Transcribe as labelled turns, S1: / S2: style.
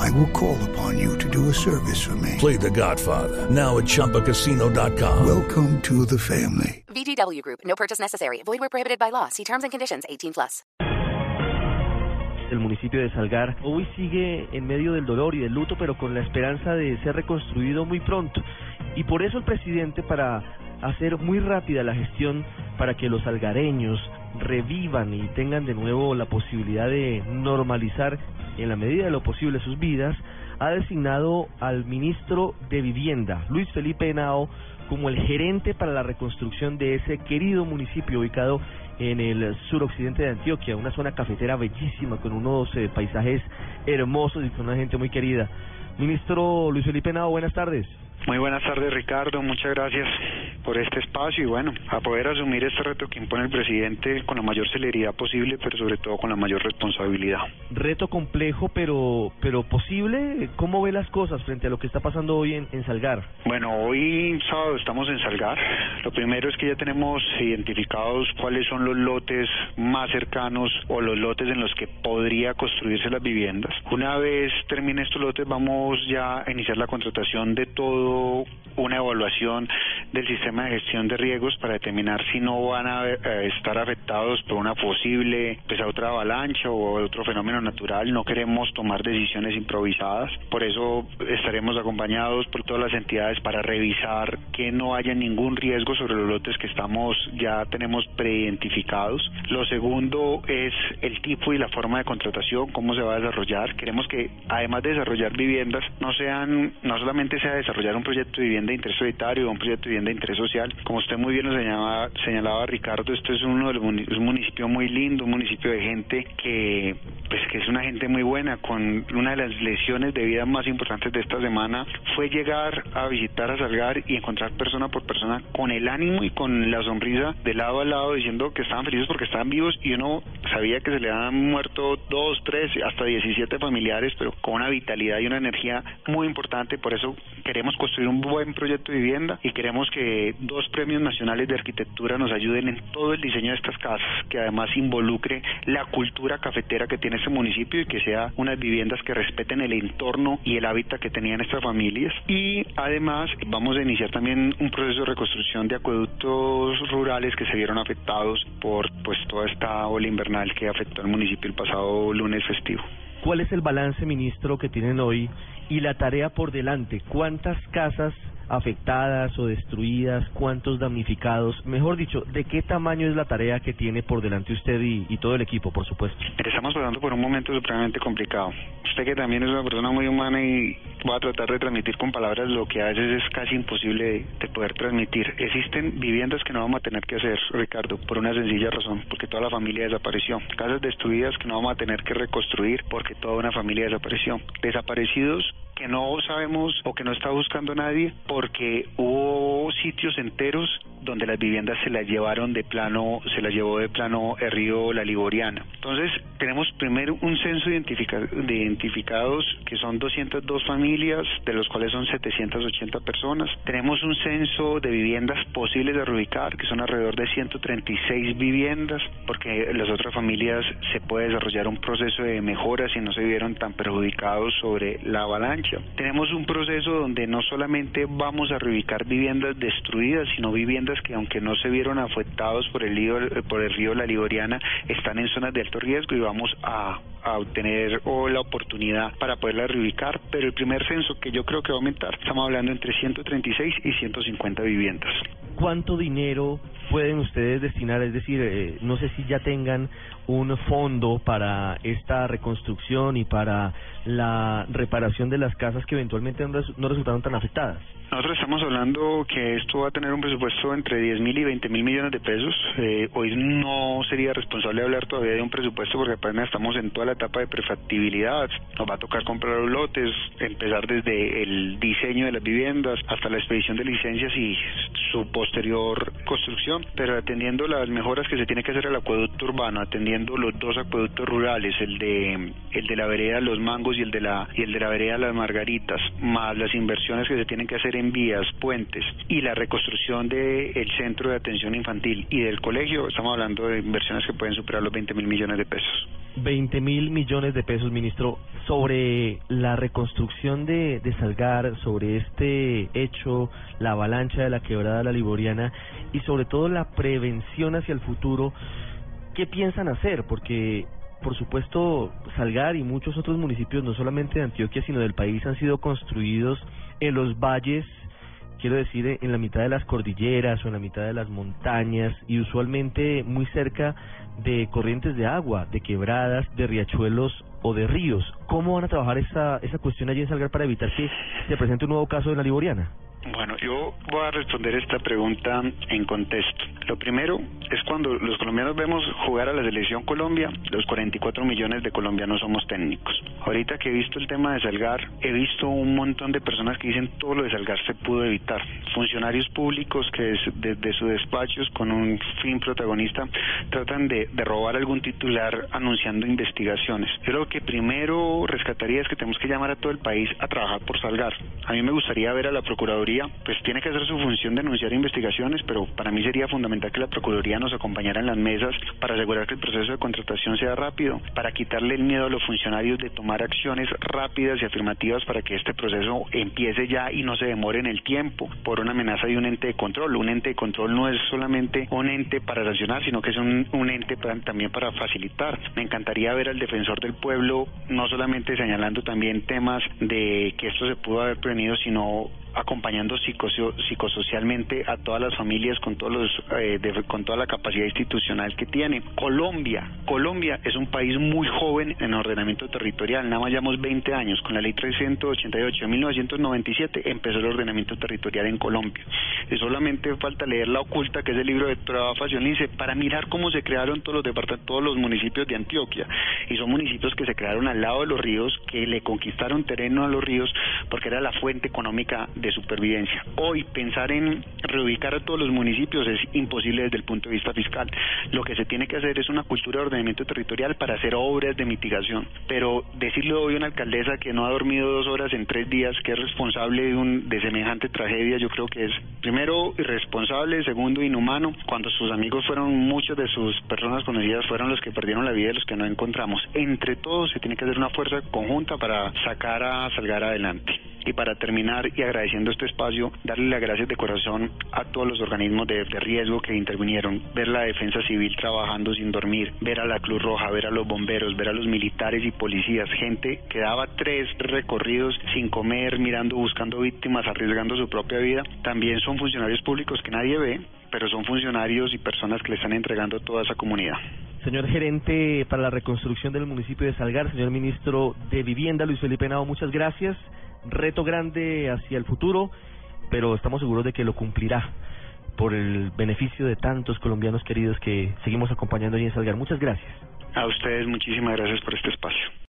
S1: I will call upon you to do a service for me.
S2: Play The Godfather now at ChumbaCasino.com.
S1: Welcome to the family.
S3: VGW Group. No purchase necessary. Void where prohibited by law. See terms and conditions. 18 plus.
S4: El municipio de Salgar hoy sigue en medio del dolor y del luto, pero con la esperanza de ser reconstruido muy pronto. Y por eso el presidente, para hacer muy rápida la gestión para que los salgareños revivan y tengan de nuevo la posibilidad de normalizar en la medida de lo posible sus vidas, ha designado al ministro de Vivienda, Luis Felipe Henao, como el gerente para la reconstrucción de ese querido municipio ubicado en el suroccidente de Antioquia, una zona cafetera bellísima con unos eh, paisajes hermosos y con una gente muy querida. Ministro Luis Felipe Henao, buenas tardes.
S5: Muy buenas tardes, Ricardo. Muchas gracias por este espacio y bueno, a poder asumir este reto que impone el presidente con la mayor celeridad posible, pero sobre todo con la mayor responsabilidad.
S4: Reto complejo, pero pero posible. ¿Cómo ve las cosas frente a lo que está pasando hoy en, en Salgar?
S5: Bueno, hoy sábado estamos en Salgar. Lo primero es que ya tenemos identificados cuáles son los lotes más cercanos o los lotes en los que podría construirse las viviendas. Una vez termine estos lotes, vamos ya a iniciar la contratación de todo una evaluación del sistema de gestión de riesgos para determinar si no van a eh, estar afectados por una posible, pues otra avalancha o otro fenómeno natural. No queremos tomar decisiones improvisadas. Por eso estaremos acompañados por todas las entidades para revisar que no haya ningún riesgo sobre los lotes que estamos ya tenemos preidentificados. Lo segundo es el tipo y la forma de contratación, cómo se va a desarrollar. Queremos que además de desarrollar viviendas, no sean, no solamente sea desarrollar un proyecto de vivienda de interés solitario un proyecto de vivienda de interés social. Como usted muy bien lo señalaba, señalaba Ricardo, esto es uno de los es un municipio muy lindo, un municipio de gente que pues que es una gente muy buena, con una de las lesiones de vida más importantes de esta semana fue llegar a visitar a Salgar y encontrar persona por persona con el ánimo y con la sonrisa de lado a lado diciendo que estaban felices porque estaban vivos y uno sabía que se le habían muerto dos, tres, hasta 17 familiares, pero con una vitalidad y una energía muy importante, por eso queremos construir un buen proyecto de vivienda y queremos que dos premios nacionales de arquitectura nos ayuden en todo el diseño de estas casas, que además involucre la cultura cafetera que tiene este municipio y que sea unas viviendas que respeten el entorno y el hábitat que tenían estas familias. Y además vamos a iniciar también un proceso de reconstrucción de acueductos rurales que se vieron afectados por pues toda esta ola invernal que afectó al municipio el pasado lunes festivo.
S4: ¿Cuál es el balance, ministro, que tienen hoy y la tarea por delante? ¿Cuántas casas afectadas o destruidas, cuántos damnificados, mejor dicho, ¿de qué tamaño es la tarea que tiene por delante usted y, todo el equipo, por supuesto?
S5: Estamos pasando por un momento supremamente complicado. Usted que también es una persona muy humana y va a tratar de transmitir con palabras lo que a veces es casi imposible de poder transmitir. Existen viviendas que no vamos a tener que hacer, Ricardo, por una sencilla razón, porque toda la familia desapareció. Casas destruidas que no vamos a tener que reconstruir porque toda una familia desapareció. Desaparecidos que no sabemos o que no está buscando nadie porque hubo sitios enteros donde las viviendas se las llevaron de plano, se las llevó de plano el río La Liboriana. Entonces, tenemos primero un censo identifica, de identificados que son 202 familias, de los cuales son 780 personas. Tenemos un censo de viviendas posibles de reubicar, que son alrededor de 136 viviendas, porque las otras familias se puede desarrollar un proceso de mejora si no se vieron tan perjudicados sobre la avalancha. Tenemos un proceso donde no solamente vamos a reubicar viviendas destruidas, sino viviendas que aunque no se vieron afectados por el río, por el río La Liboriana, están en zonas de alto riesgo y vamos a, a obtener o la oportunidad para poderlas reubicar, pero el primer censo que yo creo que va a aumentar, estamos hablando entre 136 y 150 viviendas.
S4: ¿Cuánto dinero pueden ustedes destinar? Es decir, eh, no sé si ya tengan un fondo para esta reconstrucción y para la reparación de las casas que eventualmente no resultaron tan afectadas.
S5: Nosotros estamos hablando que esto va a tener un presupuesto entre 10 mil y 20 mil millones de pesos. Eh, hoy no sería responsable hablar todavía de un presupuesto porque apenas estamos en toda la etapa de prefactibilidad. Nos va a tocar comprar los lotes, empezar desde el diseño de las viviendas hasta la expedición de licencias y su posterior construcción, pero atendiendo las mejoras que se tiene que hacer al acueducto urbano, atendiendo los dos acueductos rurales, el de el de la vereda Los Mangos y el de la y el de la vereda Las Margaritas, más las inversiones que se tienen que hacer en vías, puentes y la reconstrucción del el centro de atención infantil y del colegio, estamos hablando de inversiones que pueden superar los 20 mil millones de pesos.
S4: 20 mil millones de pesos, ministro, sobre la reconstrucción de, de Salgar, sobre este hecho, la avalancha de la quebrada de la Liboriana y sobre todo la prevención hacia el futuro. ¿Qué piensan hacer? Porque por supuesto, Salgar y muchos otros municipios, no solamente de Antioquia, sino del país, han sido construidos en los valles, quiero decir, en la mitad de las cordilleras o en la mitad de las montañas y usualmente muy cerca de corrientes de agua, de quebradas, de riachuelos o de ríos. ¿Cómo van a trabajar esa, esa cuestión allí en Salgar para evitar que se presente un nuevo caso de la Liboriana?
S5: Bueno, yo voy a responder esta pregunta en contexto. Lo primero es cuando los colombianos vemos jugar a la selección Colombia, los 44 millones de colombianos somos técnicos. Ahorita que he visto el tema de Salgar, he visto un montón de personas que dicen todo lo de Salgar se pudo evitar. Funcionarios públicos que desde sus despachos con un fin protagonista tratan de, robar algún titular anunciando investigaciones. Yo lo que primero rescataría es que tenemos que llamar a todo el país a trabajar por Salgar. A mí me gustaría ver a la Procuraduría pues tiene que hacer su función de anunciar investigaciones, pero para mí sería fundamental que la Procuraduría nos acompañara en las mesas para asegurar que el proceso de contratación sea rápido, para quitarle el miedo a los funcionarios de tomar acciones rápidas y afirmativas para que este proceso empiece ya y no se demore en el tiempo por una amenaza de un ente de control. Un ente de control no es solamente un ente para sancionar, sino que es un ente también para facilitar. Me encantaría ver al defensor del pueblo no solamente señalando también temas de que esto se pudo haber prevenido, sino acompañando psicosocialmente a todas las familias con todos los eh, con toda la capacidad institucional que tiene. Colombia, Colombia es un país muy joven en ordenamiento territorial, nada más llevamos 20 años, con la ley 388 de 1997 empezó el ordenamiento territorial en Colombia. Y solamente falta leer La Oculta, que es el libro de Traba Facionice, para mirar cómo se crearon todos los departamentos, todos los municipios de Antioquia. Y son municipios que se crearon al lado de los ríos, que le conquistaron terreno a los ríos porque era la fuente económica de supervivencia. Hoy pensar en reubicar a todos los municipios es imposible desde el punto de vista fiscal. Lo que se tiene que hacer es una cultura de ordenamiento territorial para hacer obras de mitigación. Pero decirle hoy a una alcaldesa que no ha dormido dos horas en tres días, que es responsable de, un, de semejante tragedia, yo creo que es primero irresponsable, segundo inhumano, cuando sus amigos fueron, muchos de sus personas conocidas fueron los que perdieron la vida y los que no encontramos. Entre todos se tiene que hacer una fuerza conjunta para sacar a Salgar adelante. Y para terminar y agradeciendo este espacio, darle las gracias de corazón a todos los organismos de, riesgo que intervinieron, ver la defensa civil trabajando sin dormir, ver a la Cruz Roja, ver a los bomberos, ver a los militares y policías, gente que daba tres recorridos sin comer, mirando, buscando víctimas, arriesgando su propia vida. También son funcionarios públicos que nadie ve, pero son funcionarios y personas que le están entregando a toda esa comunidad.
S4: Señor gerente para la reconstrucción del municipio de Salgar, señor ministro de Vivienda, Luis Felipe Nao, muchas gracias reto grande hacia el futuro, pero estamos seguros de que lo cumplirá por el beneficio de tantos colombianos queridos que seguimos acompañando allí en Salgar. Muchas gracias.
S5: A ustedes muchísimas gracias por este espacio.